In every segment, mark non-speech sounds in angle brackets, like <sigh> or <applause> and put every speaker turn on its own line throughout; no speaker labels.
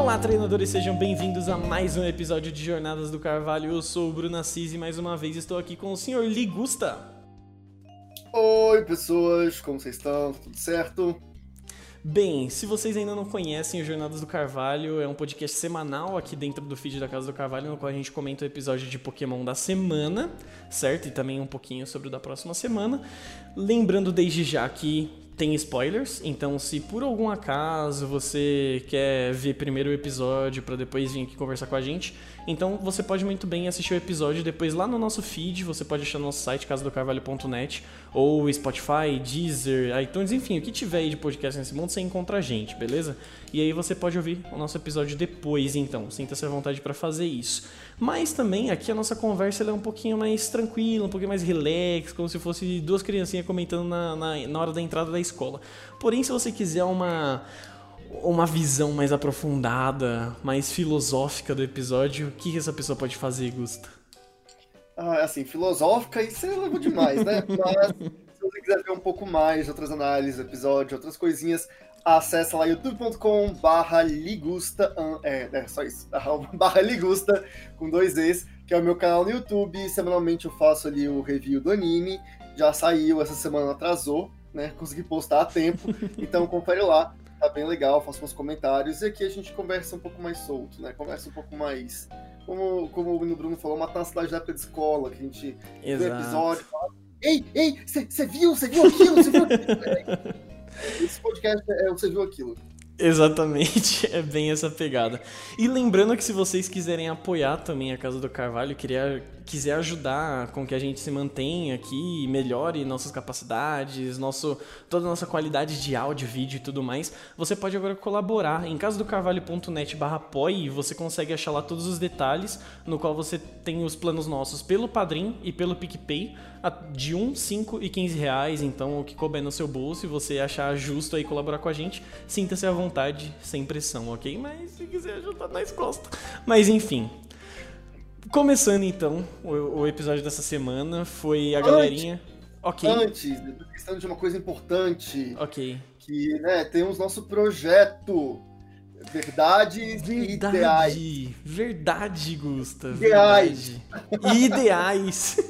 Olá, treinadores, sejam bem-vindos a mais um episódio de Jornadas do Carvalho. Eu sou o Bruno Assis e mais uma vez estou aqui com o senhor Ligusta.
Oi, pessoas, como vocês estão? Tudo certo?
Bem, se vocês ainda não conhecem o Jornadas do Carvalho, é um podcast semanal aqui dentro do feed da Casa do Carvalho, no qual a gente comenta o episódio de Pokémon da semana, certo? E também um pouquinho sobre o da próxima semana. Lembrando desde já que tem spoilers, então se por algum acaso você quer ver primeiro o episódio para depois vir aqui conversar com a gente, então você pode muito bem assistir o episódio depois lá no nosso feed, você pode achar no nosso site casadocarvalho.net ou Spotify, Deezer, iTunes, enfim, o que tiver aí de podcast nesse mundo, você encontra a gente, beleza? E aí você pode ouvir o nosso episódio depois, então, sinta-se à vontade para fazer isso. Mas também aqui a nossa conversa é um pouquinho mais tranquila, um pouquinho mais relax, como se fosse duas criancinhas comentando na, na, na hora da entrada da escola. Porém, se você quiser uma uma visão mais aprofundada, mais filosófica do episódio, o que essa pessoa pode fazer, Gusta?
Ah, assim, filosófica, isso é levou demais, né? <laughs> Mas se você quiser ver um pouco mais de outras análises, episódios, outras coisinhas, acessa lá youtube.com barra ligusta, é, é só isso, <laughs> barra ligusta, com dois Es, que é o meu canal no YouTube, semanalmente eu faço ali o review do anime, já saiu, essa semana atrasou, né, consegui postar a tempo, <laughs> então confere lá, tá bem legal, faço uns comentários, e aqui a gente conversa um pouco mais solto, né, conversa um pouco mais, como, como o Bruno falou, matar uma cidade da época de escola, que a gente
Exato.
vê episódio, fala, ei, ei, você viu, você viu aquilo, você viu <laughs> aquilo? Esse podcast é Você Viu Aquilo.
Exatamente, <laughs> é bem essa pegada. E lembrando que se vocês quiserem apoiar também a Casa do Carvalho, queria, quiser ajudar com que a gente se mantenha aqui, melhore nossas capacidades, nosso, toda a nossa qualidade de áudio, vídeo e tudo mais, você pode agora colaborar em casadocarvalho.net barra apoie, você consegue achar lá todos os detalhes, no qual você tem os planos nossos pelo Padrim e pelo PicPay, de 1, 5 e 15 reais, então o que couber no seu bolso e você achar justo aí colaborar com a gente, sinta-se à vontade, sem pressão, ok? Mas se quiser ajudar, nós gosta. Mas enfim. Começando então, o, o, episódio dessa semana foi a galerinha.
Ok. Antes, questão de uma coisa importante.
Ok.
Que, né, temos nosso projeto Verdades
verdade,
ideais.
Verdade, Gusta.
Ideais.
Verdade. Ideais. <laughs>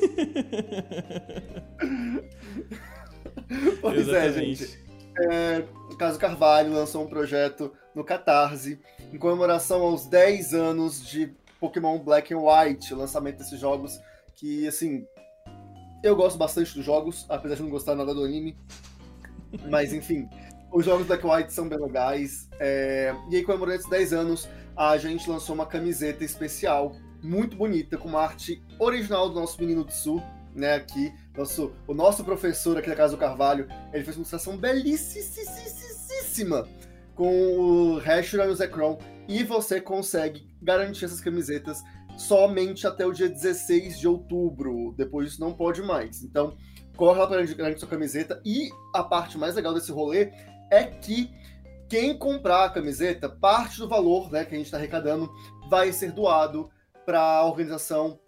pois Exatamente. é, gente. É, Caso Carvalho lançou um projeto no Catarse em comemoração aos 10 anos de Pokémon Black and White, o lançamento desses jogos que, assim, eu gosto bastante dos jogos, apesar de não gostar nada do anime. Mas, enfim, os jogos Black White são bem legais. É... E aí, comemorando esses 10 anos, a gente lançou uma camiseta especial, muito bonita, com uma arte original do nosso menino do sul, né? Aqui, nosso, o nosso professor aqui da Casa do Carvalho, ele fez uma ilustração belíssima com o Hashira e o Zekrom. E você consegue garantir essas camisetas somente até o dia 16 de outubro. Depois disso, não pode mais. Então, corre lá para garantir sua camiseta. E a parte mais legal desse rolê é que quem comprar a camiseta, parte do valor né, que a gente está arrecadando vai ser doado para a organização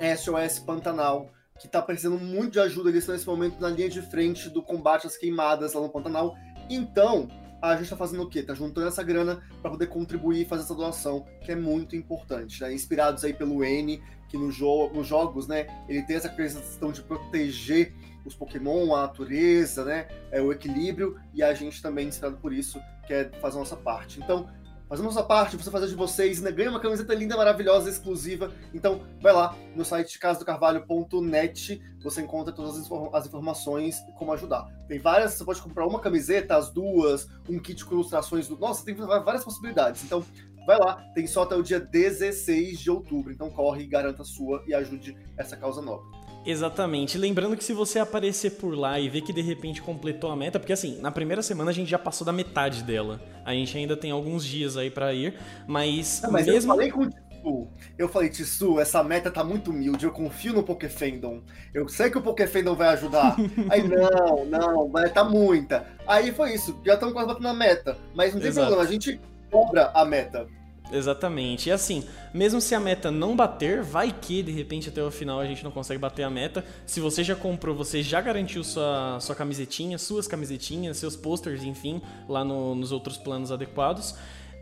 SOS Pantanal, que está precisando muito de ajuda. Eles estão nesse momento na linha de frente do combate às queimadas lá no Pantanal. Então, a gente está fazendo o quê? Está juntando essa grana para poder contribuir e fazer essa doação, que é muito importante. Né? Inspirados aí pelo N, que no jo nos jogos, né, ele tem essa questão de proteger os Pokémon, a natureza, né? É, o equilíbrio, e a gente também, inspirado por isso, quer fazer a nossa parte. Então, fazendo a nossa parte, você fazer de vocês, né? ganha uma camiseta linda, maravilhosa, exclusiva. Então, vai lá no site casadocarvalho.net, você encontra todas as, inform as informações e como ajudar. Tem várias, você pode comprar uma camiseta, as duas, um kit com ilustrações do. Nossa, tem várias possibilidades. Então, vai lá, tem só até o dia 16 de outubro. Então corre garanta a sua e ajude essa causa nova.
Exatamente. Lembrando que se você aparecer por lá e ver que de repente completou a meta, porque assim, na primeira semana a gente já passou da metade dela. A gente ainda tem alguns dias aí para ir, mas,
Não, mas
mesmo...
eu falei com o Tissu, eu falei, Tissu, essa meta tá muito humilde, eu confio no Pokéfandom. Eu sei que o Pokéfandom vai ajudar. <laughs> Aí, não, não, vai tá muita. Aí foi isso, já estamos quase batendo a meta. Mas não tem Exato. problema, a gente cobra a meta.
Exatamente. E assim, mesmo se a meta não bater, vai que de repente até o final a gente não consegue bater a meta. Se você já comprou, você já garantiu sua, sua camisetinha, suas camisetinhas, seus posters, enfim, lá no, nos outros planos adequados.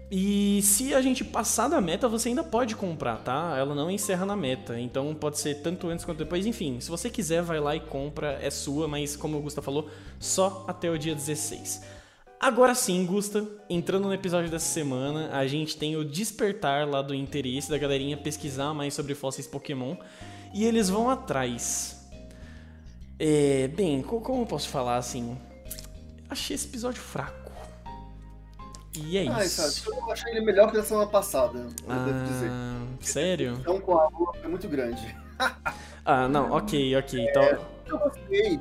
E se a gente passar da meta, você ainda pode comprar, tá? Ela não encerra na meta. Então pode ser tanto antes quanto depois. Enfim, se você quiser, vai lá e compra, é sua, mas como o Gusta falou, só até o dia 16. Agora sim, Gusta, entrando no episódio dessa semana, a gente tem o despertar lá do interesse da galerinha pesquisar mais sobre fósseis Pokémon. E eles vão atrás. É, bem, como eu posso falar assim? Achei esse episódio fraco. E é
ah,
isso.
Eu achei ele melhor que a semana passada, eu
ah, devo dizer.
Sério? Então com a lua foi muito grande. <laughs>
ah, não, ok, ok. Então...
É, eu gostei.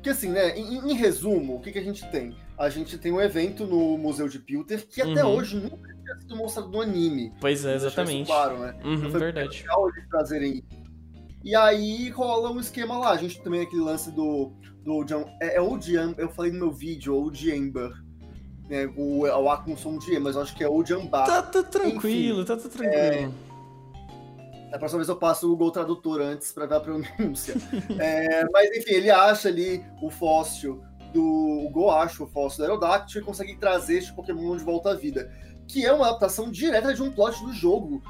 Porque assim, né, em, em, resumo, o que, que a gente tem? A gente tem um evento no Museu de Pilter que até uhum. hoje nunca tinha sido mostrado no anime.
Pois é, exatamente.
Claro, né?
Uhum, então foi verdade.
legal eles trazerem e aí rola um esquema lá. A gente também tem aquele lance do. do John, é, é Old Amber, eu falei no meu vídeo, Old Amber né, o, o A com som de E, mas eu acho que é o Jambá.
Tá, tá tranquilo, Enfim, tá, tá tranquilo.
É, próxima vez eu passo o Google Tradutor antes para ver a pronúncia. é, mas enfim, ele acha ali o fóssil do. O Go acha o fóssil do Aerodactyl e consegue trazer este Pokémon de volta à vida. Que é uma adaptação direta de um plot do jogo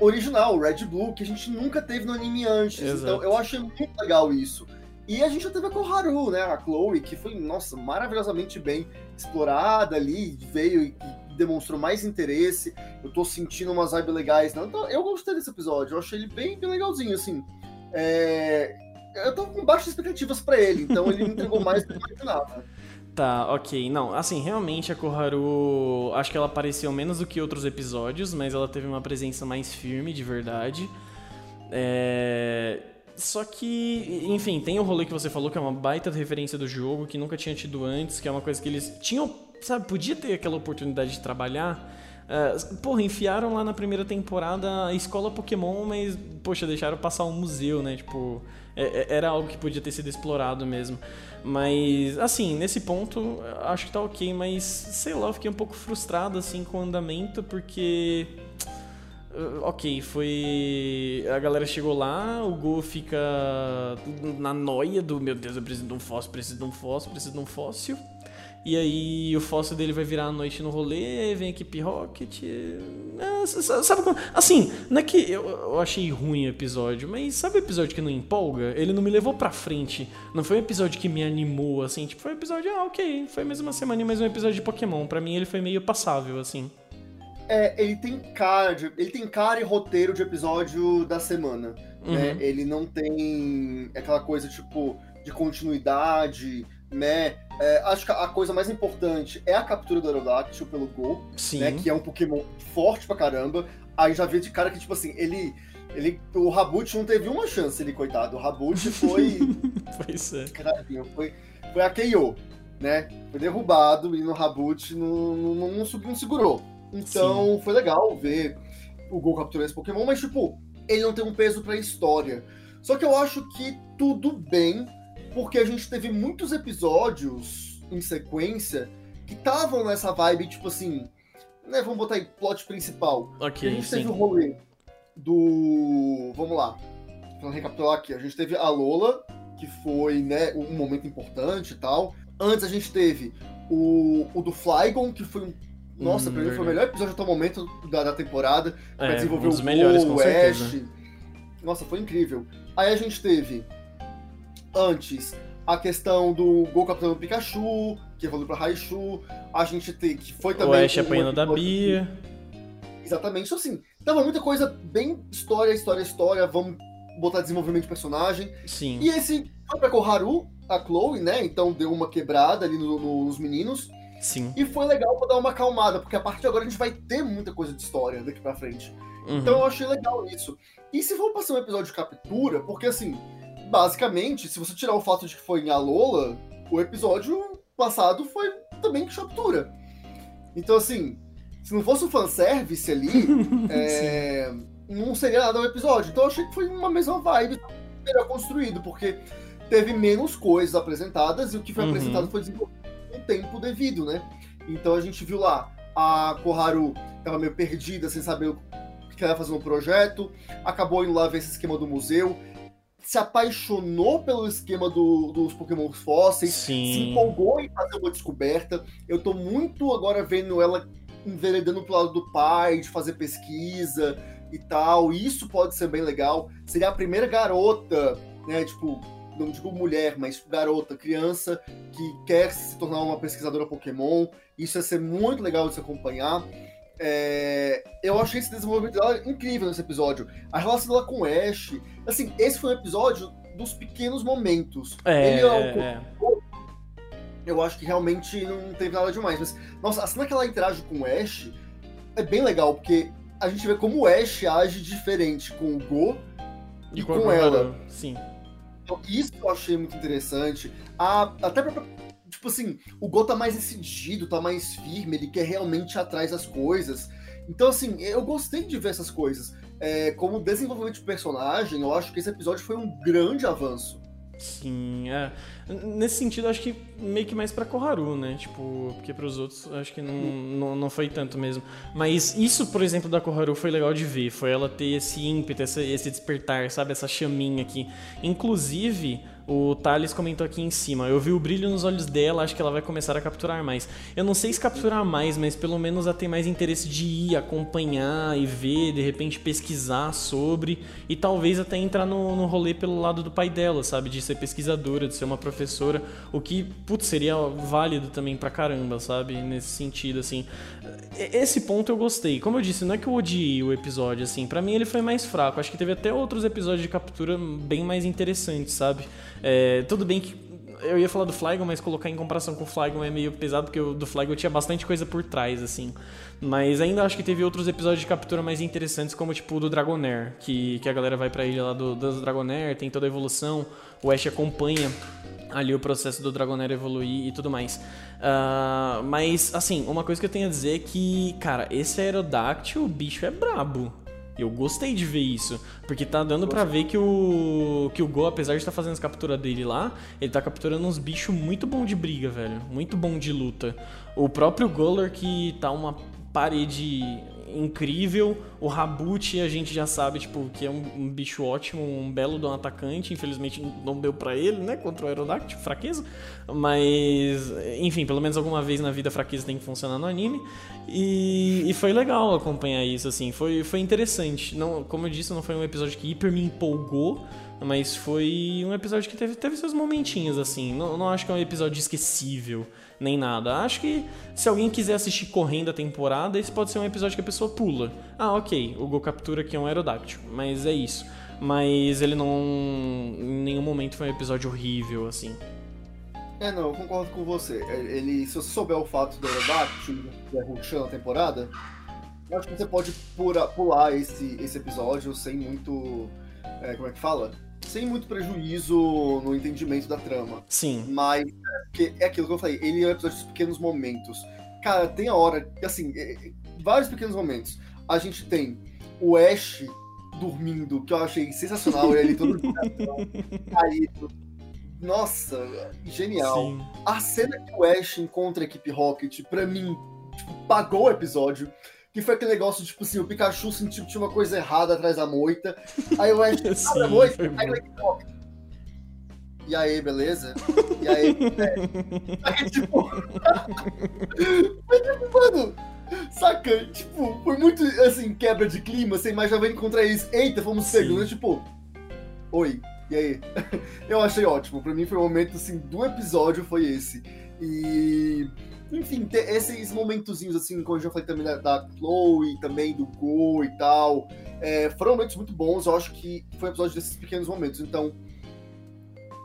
original, Red Blue, que a gente nunca teve no anime antes. Exato. Então eu achei muito legal isso. E a gente já teve a Koharu, né? A Chloe, que foi, nossa, maravilhosamente bem explorada ali, veio e demonstrou mais interesse. Eu tô sentindo umas vibes legais. Não? Então, eu gostei desse episódio, eu achei ele bem, bem legalzinho, assim. É... Eu tô com baixas expectativas para ele, então ele me entregou <laughs> mais do que eu imaginava.
Tá, ok. Não, assim, realmente a Koharu. Acho que ela apareceu menos do que outros episódios, mas ela teve uma presença mais firme, de verdade. É só que, enfim, tem o rolê que você falou, que é uma baita referência do jogo, que nunca tinha tido antes, que é uma coisa que eles tinham, sabe, podia ter aquela oportunidade de trabalhar. Uh, porra, enfiaram lá na primeira temporada a escola Pokémon, mas, poxa, deixaram passar um museu, né? Tipo, é, é, era algo que podia ter sido explorado mesmo. Mas, assim, nesse ponto, acho que tá ok, mas, sei lá, eu fiquei um pouco frustrado, assim, com o andamento, porque Uh, ok, foi. A galera chegou lá, o Go fica na noia do meu Deus, eu preciso de um fóssil, preciso de um fóssil, preciso de um fóssil. E aí o fóssil dele vai virar a noite no rolê, vem a equipe Rocket. É, sabe como? Assim, não é que eu, eu, achei ruim o episódio, mas sabe o episódio que não empolga? Ele não me levou pra frente. Não foi um episódio que me animou, assim. Tipo, foi um episódio, ah, ok. Foi mais uma semana e mais um episódio de Pokémon. Pra mim ele foi meio passável, assim.
É, ele tem cara, de, ele tem cara e roteiro de episódio da semana. Né? Uhum. Né? Ele não tem aquela coisa tipo de continuidade, né? É, acho que a coisa mais importante é a captura do Aerodactyl pelo Gol, né? Que é um Pokémon forte pra caramba. Aí já vi de cara que, tipo assim, ele. ele o Rabut não teve uma chance, ele, coitado. O Rabut <laughs> foi.
pois é.
Foi, foi a KO, né? Foi derrubado e no Rabut não, não, não, não segurou. Então Sim. foi legal ver o Gol capturar esse Pokémon, mas tipo, ele não tem um peso pra história. Só que eu acho que tudo bem, porque a gente teve muitos episódios em sequência que estavam nessa vibe, tipo assim, né, vamos botar aí plot principal.
Ok,
a gente
sim.
teve o rolê do. Vamos lá. Vamos recapitular aqui. A gente teve a Lola, que foi né, um momento importante e tal. Antes a gente teve o, o do Flygon, que foi um nossa, hum, pra mim foi o melhor episódio até o momento da, da temporada. Pra
é,
desenvolver
um dos
o
melhores,
Go, o Ash. Nossa, foi incrível. Aí a gente teve, antes, a questão do Gol capturando Pikachu, que evoluiu pra Raichu. A gente teve, que foi também...
O Ash apanhando da Bia.
Exatamente. Então, assim, tava muita coisa bem história, história, história. Vamos botar desenvolvimento de personagem.
Sim.
E esse foi pra Koharu, a Chloe, né? Então deu uma quebrada ali no, no, nos meninos.
Sim.
E foi legal pra dar uma acalmada, porque a partir de agora a gente vai ter muita coisa de história daqui pra frente. Uhum. Então eu achei legal isso. E se for passar um episódio de captura, porque assim, basicamente, se você tirar o fato de que foi em Alola, o episódio passado foi também de captura. Então, assim, se não fosse o fanservice ali, <laughs> é, não seria nada o episódio. Então eu achei que foi uma mesma vibe, melhor construído, porque teve menos coisas apresentadas e o que foi uhum. apresentado foi desenvolvido tempo devido, né? Então a gente viu lá a Koharu tava meio perdida, sem saber o que ela ia fazer no projeto, acabou indo lá ver esse esquema do museu, se apaixonou pelo esquema do, dos Pokémon fósseis,
Sim.
se empolgou em fazer uma descoberta. Eu tô muito agora vendo ela enveredando pro lado do pai, de fazer pesquisa e tal. Isso pode ser bem legal. Seria a primeira garota, né? Tipo, não digo mulher, mas garota, criança, que quer se tornar uma pesquisadora Pokémon. Isso ia ser muito legal de se acompanhar. É, eu achei esse desenvolvimento dela incrível nesse episódio. A relação dela com o Ash. Assim, esse foi um episódio dos pequenos momentos.
É, Ele é, um... é.
Eu acho que realmente não teve nada demais. Mas, nossa, a cena que ela interage com o Ash é bem legal, porque a gente vê como o Ash age diferente com o Go e, e com, com ela.
Sim.
Então, isso eu achei muito interessante. A, até pra, tipo assim, o Go tá mais decidido, tá mais firme, ele quer realmente ir atrás das coisas. Então, assim, eu gostei de ver essas coisas. É, como desenvolvimento de personagem, eu acho que esse episódio foi um grande avanço.
Sim, é. Nesse sentido, acho que meio que mais pra Koharu, né? Tipo, porque pros outros acho que não, não, não foi tanto mesmo. Mas isso, por exemplo, da Koharu foi legal de ver. Foi ela ter esse ímpeto, esse, esse despertar, sabe? Essa chaminha aqui. Inclusive, o Thales comentou aqui em cima. Eu vi o brilho nos olhos dela, acho que ela vai começar a capturar mais. Eu não sei se capturar mais, mas pelo menos a ter mais interesse de ir, acompanhar e ver, de repente pesquisar sobre. E talvez até entrar no, no rolê pelo lado do pai dela, sabe? De ser pesquisadora, de ser uma professora. O que, putz, seria válido também pra caramba, sabe? Nesse sentido, assim. Esse ponto eu gostei. Como eu disse, não é que eu odiei o episódio, assim. para mim ele foi mais fraco. Acho que teve até outros episódios de captura bem mais interessantes, sabe? É, tudo bem que eu ia falar do Flygon, mas colocar em comparação com o Flygon é meio pesado, porque o do Flygon tinha bastante coisa por trás, assim. Mas ainda acho que teve outros episódios de captura mais interessantes, como tipo o do Dragonair, que, que a galera vai pra ilha lá do, do Dragonair, tem toda a evolução, o Ash acompanha ali o processo do Dragonair evoluir e tudo mais. Uh, mas, assim, uma coisa que eu tenho a dizer é que, cara, esse Aerodactyl, o bicho é brabo. Eu gostei de ver isso, porque tá dando para ver que o que o Go, apesar de estar tá fazendo as capturas dele lá, ele tá capturando uns bichos muito bom de briga, velho, muito bom de luta. O próprio Goller que tá uma parede incrível. O Rabut a gente já sabe, tipo, que é um, um bicho ótimo, um belo do atacante. Infelizmente não deu para ele, né? Contra o Aerodactyl, fraqueza. Mas, enfim, pelo menos alguma vez na vida fraqueza tem que funcionar no anime. E, e foi legal acompanhar isso, assim. Foi, foi interessante. Não, como eu disse, não foi um episódio que hiper me empolgou. Mas foi um episódio que teve, teve seus momentinhos, assim. Não, não acho que é um episódio esquecível nem nada. Acho que se alguém quiser assistir correndo a temporada, esse pode ser um episódio que a pessoa pula. Ah, ok, o Go captura aqui é um aerodáctil, mas é isso. Mas ele não. Em nenhum momento foi um episódio horrível, assim.
É, não, eu concordo com você. É, ele, se você souber o fato do aerodáctil, que é ruxando a temporada, eu acho que você pode pura, pular esse, esse episódio sem muito. É, como é que fala? Sem muito prejuízo no entendimento da trama.
Sim.
Mas é, é aquilo que eu falei, ele é um episódio de pequenos momentos. Cara, tem a hora, assim, é, é, vários pequenos momentos. A gente tem o Ash dormindo, que eu achei sensacional, ele todo <laughs> caído. Nossa, genial. Sim. A cena que o Ash encontra a equipe Rocket, pra mim, tipo, pagou o episódio que foi aquele negócio, tipo assim, o Pikachu sentiu que tinha uma coisa errada atrás da moita. Aí o Ash, ah, moita, aí ele e aí, beleza? E aí, é. aí tipo... <laughs> tipo, mano, saca? Tipo, foi muito, assim, quebra de clima, você já vai encontrar eles, eita, fomos pegando, tipo, oi, e aí? <laughs> Eu achei ótimo, pra mim foi o um momento, assim, do episódio foi esse. E enfim, esses momentozinhos, assim, como eu já falei também da, da Chloe, também do Go e tal, é, foram momentos muito bons. Eu acho que foi um episódio desses pequenos momentos. Então,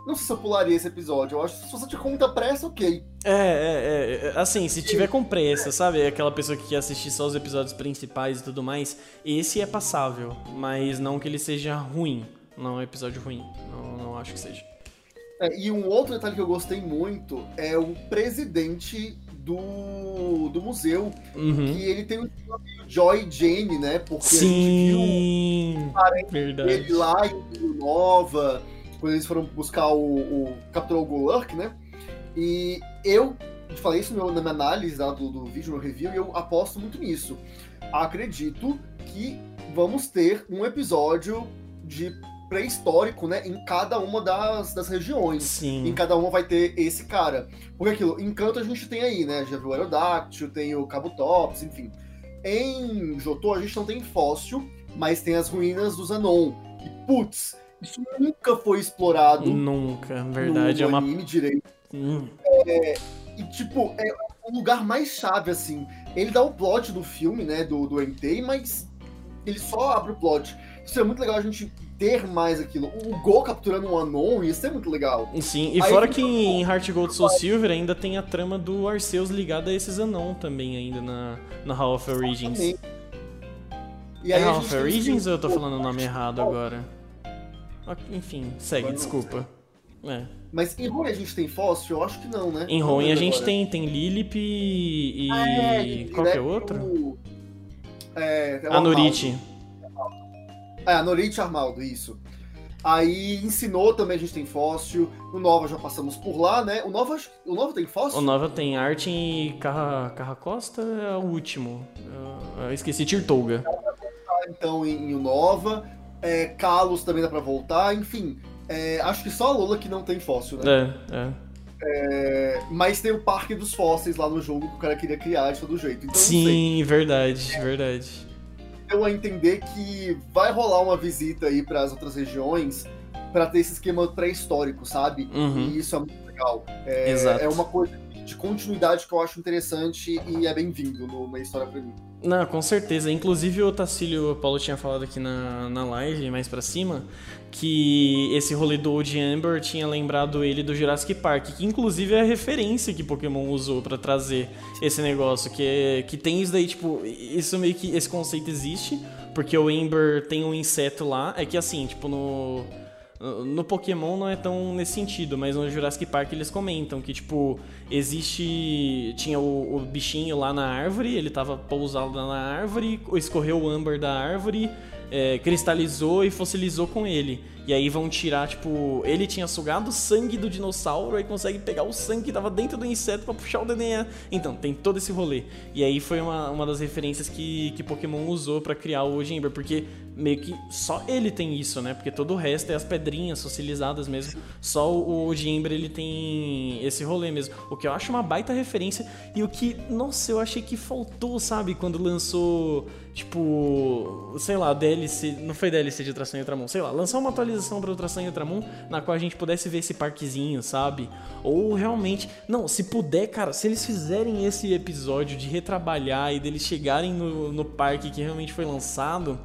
não sei se eu pularia esse episódio. Eu acho que se você tiver com muita pressa, ok.
É, é, é. Assim, se tiver com pressa, sabe? Aquela pessoa que quer assistir só os episódios principais e tudo mais, esse é passável. Mas não que ele seja ruim. Não é um episódio ruim. Não, não acho que seja.
É, e um outro detalhe que eu gostei muito é o presidente do, do museu. Uhum. Que ele tem um Joy Jane, né? Porque
Sim,
a gente viu verdade. ele lá em Nova, quando eles foram buscar o, o Capitão Golurk, né? E eu falei isso na minha análise lá do, do vídeo, no review, e eu aposto muito nisso. Acredito que vamos ter um episódio de pré-histórico, né, em cada uma das, das regiões.
Sim.
Em cada uma vai ter esse cara. Porque aquilo, em Canto a gente tem aí, né, já viu o Aerodáctil, tem o Cabutops, enfim. Em Jotô a gente não tem fóssil, mas tem as ruínas do Zanon. E, putz, isso nunca foi explorado
Nunca, verdade.
no,
é uma.
direito.
Hum,
E, tipo, é o lugar mais chave, assim. Ele dá o plot do filme, né, do, do Entei, mas ele só abre o plot. Isso é muito legal a gente ter mais aquilo. O Go capturando um Anon ia ser muito legal.
Sim, e
Aí
fora que em Heart Gold Soul Silver ainda tem a trama do Arceus ligada a esses Anon também, ainda na, na Hall of Origins.
E
É
aí a
Hall
gente
of
tem
Origins ou eu tô falando o nome errado agora? Ok, Enfim, segue, desculpa. É.
Mas em Ruin a gente tem fóssil? Eu acho que não, né?
Em Ruin a gente
agora.
tem, tem Lilip e.
Ah, é,
que é
é
outro?
o- É, é o
A Norite.
Armaldo. É, a Norite Armaldo, isso. Aí ensinou também a gente tem fóssil. No Nova já passamos por lá, né? O Nova, o Nova tem fóssil?
O Nova tem Arte e Carra, Carra Costa é o último. Eu, eu esqueci, Tirtouga.
então em, em o Nova. É, Kalos também dá pra voltar, enfim. É, acho que só a Lola que não tem fóssil, né?
É, é.
É, mas tem o Parque dos Fósseis lá no jogo que o cara queria criar de todo jeito. Então.
Sim, verdade, verdade.
Deu a entender que vai rolar uma visita aí para as outras regiões para ter esse esquema pré-histórico, sabe?
Uhum.
E isso é muito legal. É,
Exato.
é uma coisa de continuidade que eu acho interessante e é bem-vindo numa história pra mim.
Não, com certeza. Inclusive o Tacílio o Paulo tinha falado aqui na, na live, mais pra cima, que esse rolê do Old Amber tinha lembrado ele do Jurassic Park, que inclusive é a referência que Pokémon usou pra trazer esse negócio, que, é, que tem isso daí, tipo, isso meio que, esse conceito existe, porque o Amber tem um inseto lá, é que assim, tipo, no... No Pokémon não é tão nesse sentido, mas no Jurassic Park eles comentam que, tipo, existe. Tinha o, o bichinho lá na árvore, ele tava pousado na árvore, escorreu o âmbar da árvore, é, cristalizou e fossilizou com ele. E aí vão tirar, tipo, ele tinha sugado o sangue do dinossauro e consegue pegar o sangue que tava dentro do inseto pra puxar o DNA. Então, tem todo esse rolê. E aí foi uma, uma das referências que, que Pokémon usou pra criar o Ojember, porque meio que só ele tem isso, né? Porque todo o resto é as pedrinhas fossilizadas mesmo. Só o Ojember ele tem esse rolê mesmo. O que eu acho uma baita referência e o que, nossa, eu achei que faltou, sabe? Quando lançou, tipo, sei lá, DLC, não foi DLC de Ultração e Ultramon, sei lá, lançar uma atualização para Ultração e Ultramon na qual a gente pudesse ver esse parquezinho, sabe? Ou realmente, não, se puder, cara, se eles fizerem esse episódio de retrabalhar e deles chegarem no, no parque que realmente foi lançado,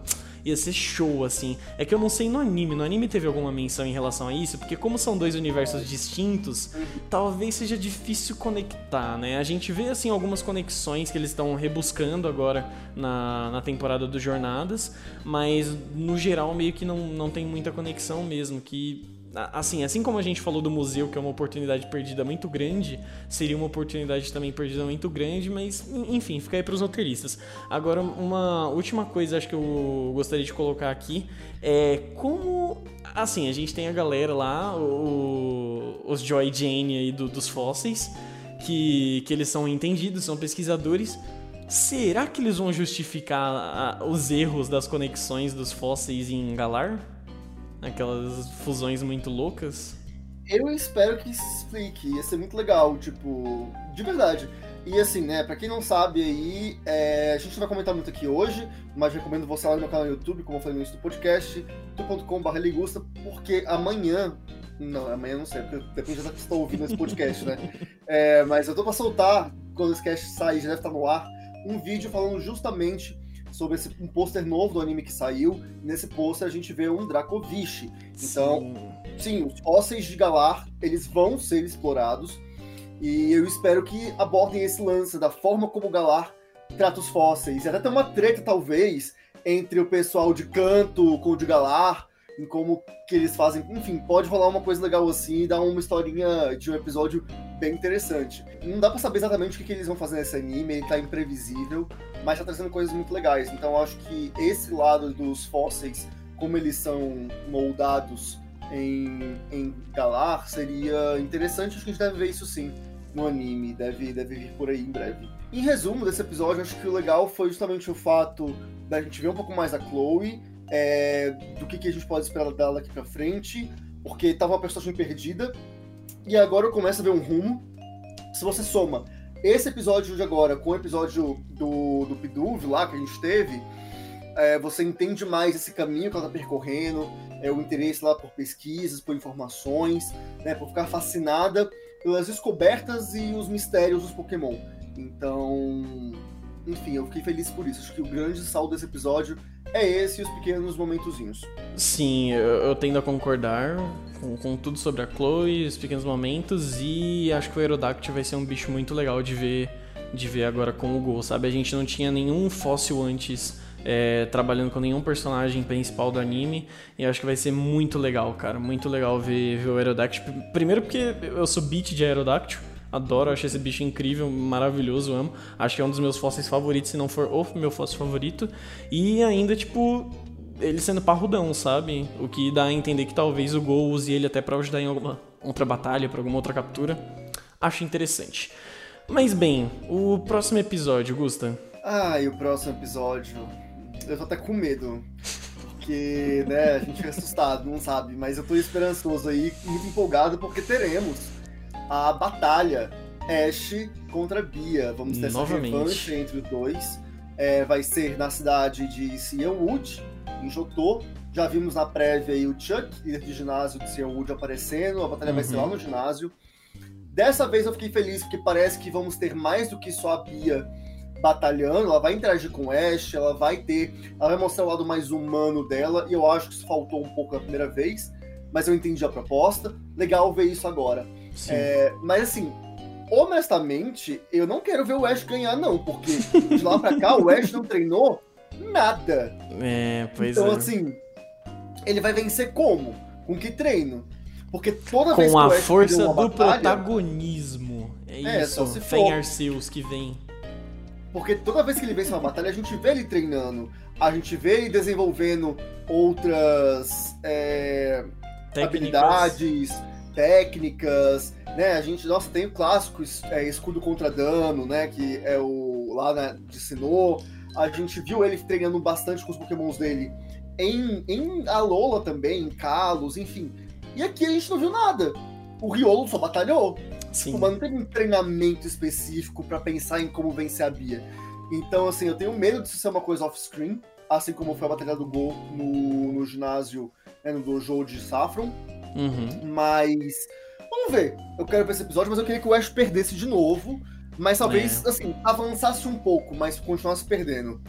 ia ser show, assim. É que eu não sei no anime. No anime teve alguma menção em relação a isso, porque como são dois universos distintos, talvez seja difícil conectar, né? A gente vê, assim, algumas conexões que eles estão rebuscando agora na, na temporada do Jornadas, mas no geral meio que não, não tem muita conexão mesmo, que assim, assim como a gente falou do museu, que é uma oportunidade perdida muito grande, seria uma oportunidade também perdida muito grande, mas enfim, fica aí para os roteiristas. Agora, uma última coisa acho que eu gostaria de colocar aqui é como assim, a gente tem a galera lá, o, os Joy Jane aí do, dos fósseis, que, que eles são entendidos, são pesquisadores. Será que eles vão justificar a, os erros das conexões dos fósseis em Galar? Aquelas fusões muito loucas.
Eu espero que se explique, ia ser muito legal, tipo, de verdade. E assim, né, pra quem não sabe aí, é, a gente não vai comentar muito aqui hoje, mas recomendo você lá no meu canal no YouTube, como eu falei no início do podcast, youtube.com.br ligusta, porque amanhã, não, amanhã não sei, porque depende da está ouvindo esse podcast, né, é, mas eu tô pra soltar, quando esse cast sair, já deve estar no ar, um vídeo falando justamente sobre esse, um pôster novo do anime que saiu, nesse pôster a gente vê um Dracovish, então...
Sim.
sim, os fósseis de Galar, eles vão ser explorados. E eu espero que abordem esse lance da forma como Galar trata os fósseis. E até tem uma treta, talvez, entre o pessoal de canto com o de Galar, em como que eles fazem. Enfim, pode rolar uma coisa legal assim e dar uma historinha de um episódio bem interessante. Não dá pra saber exatamente o que, que eles vão fazer nesse anime, ele tá imprevisível, mas tá trazendo coisas muito legais. Então acho que esse lado dos fósseis, como eles são moldados em, em Galar seria interessante. Acho que a gente deve ver isso sim no anime, deve, deve vir por aí em breve. Em resumo desse episódio, acho que o legal foi justamente o fato da gente ver um pouco mais a Chloe, é, do que, que a gente pode esperar dela daqui pra frente, porque tava uma personagem perdida, e agora eu começo a ver um rumo. Se você soma esse episódio de agora com o episódio do, do Pidove lá que a gente teve, é, você entende mais esse caminho que ela está percorrendo, é, o interesse lá por pesquisas, por informações, né, por ficar fascinada pelas descobertas e os mistérios dos Pokémon. Então, enfim, eu fiquei feliz por isso. Acho que o grande saldo desse episódio é esse e os pequenos momentozinhos.
Sim, eu, eu tendo a concordar com, com, tudo sobre a Chloe, os pequenos momentos, e acho que o Aerodactyl vai ser um bicho muito legal de ver, de ver agora com o Gol, sabe? A gente não tinha nenhum fóssil antes é, trabalhando com nenhum personagem principal do anime, e acho que vai ser muito legal, cara. Muito legal ver, ver o Aerodactyl. Primeiro porque eu sou beat de Aerodactyl, Adoro, acho esse bicho incrível, maravilhoso, amo. Acho que é um dos meus fósseis favoritos, se não for o meu fóssil favorito. E ainda, tipo, ele sendo parrudão, sabe? O que dá a entender que talvez o Gol use ele até para ajudar em alguma outra batalha, para alguma outra captura. Acho interessante. Mas bem, o próximo episódio, Gusta.
Ah, e o próximo episódio. Eu tô até com medo. Porque, né, a gente fica assustado, não sabe. Mas eu tô esperançoso aí, muito empolgado, porque teremos a batalha Ash contra Bia. Vamos ter Novamente. essa revanche entre os dois. É, vai ser na cidade de Cianwood, em Jotô. Já vimos na prévia aí o Chuck, líder de ginásio de Cianwood, aparecendo. A batalha uhum. vai ser lá uhum. no ginásio. Dessa vez eu fiquei feliz porque parece que vamos ter mais do que só a Bia batalhando, ela vai interagir com o Ash, ela vai ter, ela vai mostrar o lado mais humano dela, e eu acho que isso faltou um pouco na primeira vez, mas eu entendi a proposta. Legal ver isso agora. É, mas assim, honestamente, eu não quero ver o Ash ganhar, não, porque de lá pra cá o Ash não treinou nada.
É, pois
então,
é.
assim, ele vai vencer como? Com que treino? Porque toda
Com
vez
que a força do batalha, protagonismo. É,
é
isso, se Fen Arceus que vem.
Porque toda vez que ele vence uma batalha, a gente vê ele treinando. A gente vê ele desenvolvendo outras é, habilidades técnicas, né? A gente, nossa, tem o clássico é, escudo contra dano, né? Que é o lá né, de Sinnoh. A gente viu ele treinando bastante com os pokémons dele em, em Alola também, em Kalos, enfim. E aqui a gente não viu nada. O Riolo só batalhou. Sim. Tipo, mas não teve um treinamento específico para pensar em como vencer a Bia. Então, assim, eu tenho medo de ser uma coisa off-screen, assim como foi a batalha do Gol no, no ginásio, né, no dojo de Saffron.
Uhum.
Mas. Vamos ver. Eu quero ver esse episódio, mas eu queria que o Ash perdesse de novo. Mas talvez, é. assim, avançasse um pouco, mas continuasse perdendo.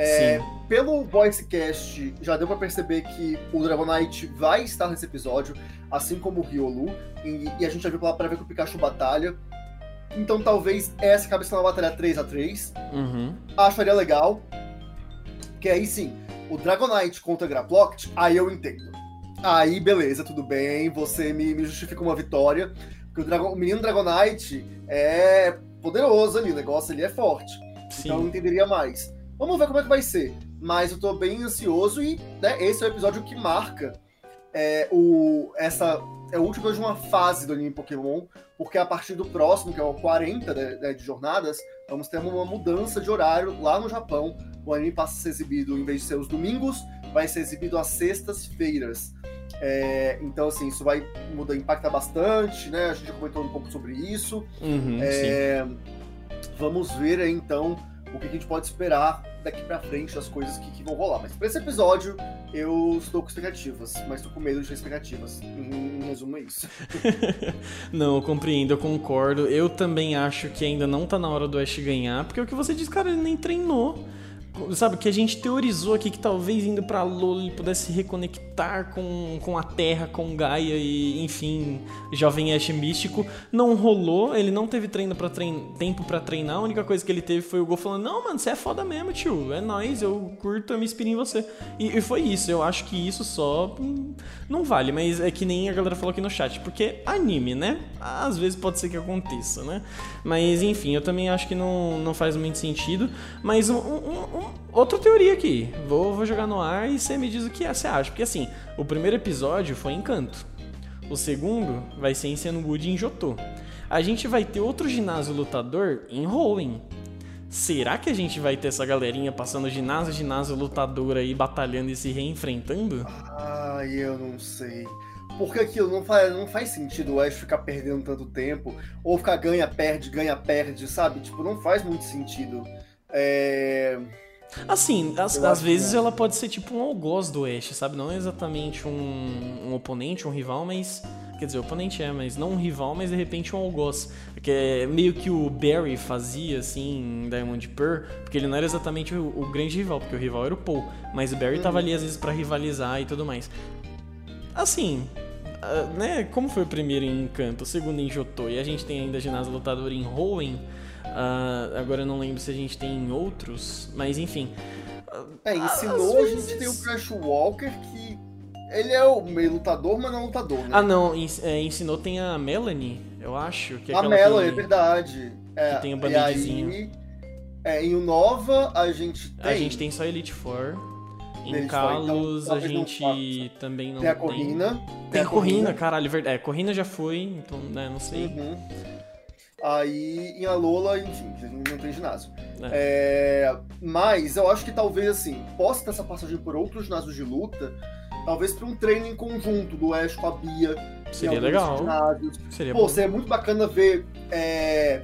É, pelo voicecast, já deu para perceber que o Dragonite vai estar nesse episódio, assim como o Riolu, e, e a gente já viu pra ver que o Pikachu batalha. Então talvez essa acabe sendo uma batalha 3 a 3
uhum.
Acharia legal. Que aí sim, o Dragonite contra o Graploct, aí eu entendo. Aí, beleza, tudo bem, você me, me justifica uma vitória. Porque o, Dragon, o menino Dragonite é poderoso ali, o negócio ali é forte. Sim. Então eu entenderia mais. Vamos ver como é que vai ser. Mas eu tô bem ansioso e né, esse é o episódio que marca é, o, essa. É o último de uma fase do anime Pokémon, porque a partir do próximo, que é o 40 de, de, de jornadas, vamos ter uma mudança de horário lá no Japão. O anime passa a ser exibido, em vez de ser os domingos, vai ser exibido às sextas-feiras. É, então, assim, isso vai mudar, impactar bastante, né? A gente já comentou um pouco sobre isso.
Uhum,
é, vamos ver aí, então, o que a gente pode esperar daqui para frente, das coisas que, que, vão rolar. Mas para esse episódio, eu estou com expectativas, mas estou com medo de ter expectativas. Em resumo, é isso. <laughs>
não, eu compreendo, eu concordo. Eu também acho que ainda não tá na hora do Ash ganhar, porque é o que você disse, cara, ele nem treinou sabe, que a gente teorizou aqui que talvez indo pra Lola ele pudesse reconectar com, com a Terra, com Gaia e, enfim, Jovem Ash místico. Não rolou, ele não teve treino para trein... tempo para treinar, a única coisa que ele teve foi o Gol falando: Não, mano, você é foda mesmo, tio, é nóis, eu curto, eu me inspirei em você. E, e, foi isso, eu acho que isso só hum, não vale, mas é que nem a galera falou aqui no chat, porque anime, né? Às vezes pode ser que aconteça, né? Mas enfim, eu também acho que não, não faz muito sentido. Mas um, um, um outra teoria aqui. Vou, vou jogar no ar e você me diz o que você acha. Porque assim, o primeiro episódio foi Encanto. O segundo vai ser em Senwood em Jotô. A gente vai ter outro ginásio lutador em Hoenn. Será que a gente vai ter essa galerinha passando ginásio, ginásio, lutador aí, batalhando e se reenfrentando?
Ai, eu não sei. Porque aquilo não faz, não faz sentido o Ash ficar perdendo tanto tempo, ou ficar ganha, perde, ganha, perde, sabe? Tipo, não faz muito sentido. É...
Assim, às, às vezes ela pode ser tipo um algoz do Ash, sabe? Não exatamente um, um oponente, um rival, mas Quer dizer, o oponente é, mas não um rival, mas de repente um algoz. Que é meio que o Barry fazia, assim, em Diamond Pearl, porque ele não era exatamente o, o grande rival, porque o rival era o Paul. Mas o Barry uhum. tava ali às vezes para rivalizar e tudo mais. Assim, uh, né? Como foi o primeiro em Encanto, o segundo em Jotô, e a gente tem ainda ginásio lutador em Hoenn. Uh, agora eu não lembro se a gente tem em outros, mas enfim.
É, ensinou, vezes... a gente tem o Crash Walker que ele é o meio lutador, mas não lutador, né?
Ah, não. É, ensinou tem a Melanie, eu acho. Que é
a Melanie, que, é verdade.
É, que tem o bandezinho. Aí,
é, em o Nova, a gente tem...
A gente tem só Elite Four. Em Elite Kalos, então, a gente não também não
tem. a Corrina.
Tem, tem a Corrina, caralho, verdade. É, Corrina já foi, então, né, não sei.
Uhum. Aí, em Alola, enfim, a não tem ginásio. É. É, mas eu acho que talvez, assim, possa ter essa passagem por outros ginásios de luta, Talvez para um treino em conjunto do Ash com a Bia.
Seria legal.
Seria Pô, bom. seria muito bacana ver é,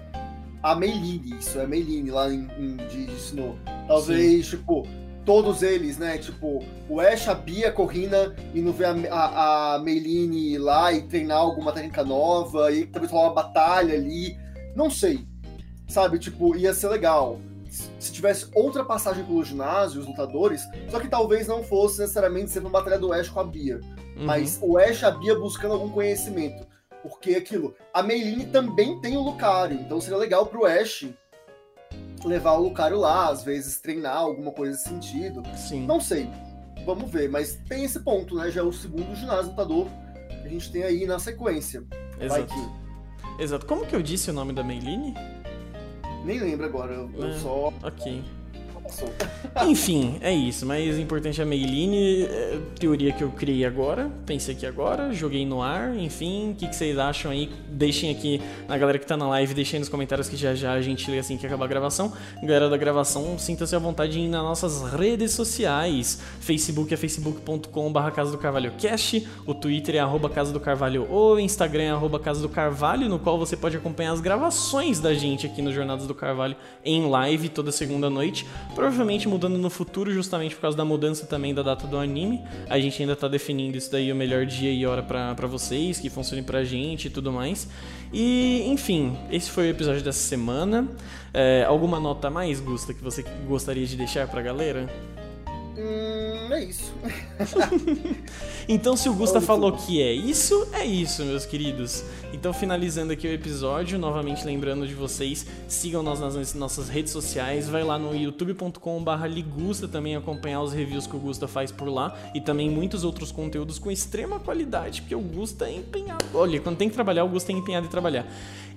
a Meiline, isso, é Meiline lá em, em de, de Snow. Talvez, Sim. tipo, todos eles, né? Tipo, o Ash, a Bia, a Corrina, indo ver a, a, a Meiline lá e treinar alguma técnica nova, e talvez rolar uma batalha ali. Não sei. Sabe, tipo, ia ser legal se tivesse outra passagem pelo ginásio, os lutadores, só que talvez não fosse necessariamente ser uma batalha do Ash com a Bia. Uhum. Mas o Ash e a Bia buscando algum conhecimento. Porque aquilo. A Meiline também tem o Lucario, então seria legal pro Ash levar o Lucario lá, às vezes treinar alguma coisa nesse sentido.
Sim.
Não sei. Vamos ver, mas tem esse ponto, né? Já é o segundo ginásio lutador que a gente tem aí na sequência.
Exato. Que... Exato. Como que eu disse o nome da Meiline?
Nem lembro agora, eu, é, só.
Ok. <laughs> Enfim, é isso. Mas o importante é a Meiline, é, teoria que eu criei agora, pensei aqui agora, joguei no ar. Enfim, o que, que, vocês acham aí? Deixem aqui na galera que tá na live, deixem nos comentários que já já a gente lê assim que acabar a gravação. Galera da gravação, sinta-se à vontade de ir nas nossas redes sociais. Facebook é facebook.com.br Casa do Carvalho Cast, o Twitter é arroba Casa do Carvalho, o Instagram é arroba Casa do Carvalho, no qual você pode acompanhar as gravações da gente aqui no Jornadas do Carvalho em live toda segunda noite provavelmente mudando no futuro, justamente por causa da mudança também da data do anime. A gente ainda tá definindo isso daí, o melhor dia e hora para vocês, que funcione pra gente e tudo mais. E, enfim, esse foi o episódio dessa semana. É, alguma nota a mais, Gusta, que você gostaria de deixar pra galera?
Hum, é isso. <laughs>
então, se o Gusta falou que é isso, é isso, meus queridos. Então, finalizando aqui o episódio, novamente lembrando de vocês, sigam nós nas nossas redes sociais, vai lá no youtube.com/barra Ligusta também acompanhar os reviews que o Gusta faz por lá e também muitos outros conteúdos com extrema qualidade, porque o Gusta é empenhado. Olha, quando tem que trabalhar, o Gusta é empenhado em trabalhar.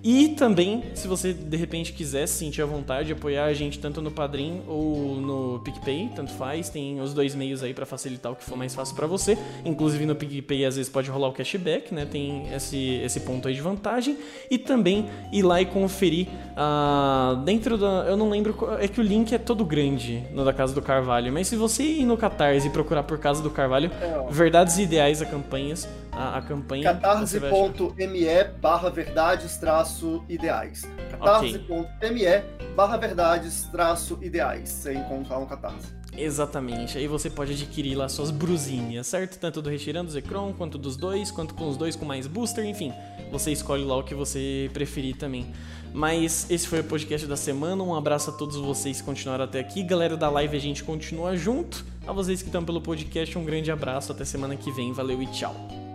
E também, se você de repente quiser se sentir à vontade de apoiar a gente tanto no Padrim ou no PicPay, tanto faz, tem os dois meios aí para facilitar o que for mais fácil para você. Inclusive no PicPay às vezes pode rolar o cashback, né? Tem esse, esse ponto aí de vantagem. E também ir lá e conferir uh, dentro da. Eu não lembro. É que o link é todo grande no da Casa do Carvalho. Mas se você ir no Catarse e procurar por Casa do Carvalho, é, Verdades Ideais a campanhas, a, a campanha.
catarse.me barra verdades traço ideais. catarse.me barra verdades traço ideais. Você encontrar no Catarse.
Exatamente. Aí você pode adquirir lá suas brusinhas, certo? Tanto do Retirando Zekron, quanto dos dois, quanto com os dois com mais booster, enfim. Você escolhe lá o que você preferir também. Mas esse foi o podcast da semana. Um abraço a todos vocês que continuaram até aqui. Galera da live, a gente continua junto. A vocês que estão pelo podcast, um grande abraço. Até semana que vem. Valeu e tchau.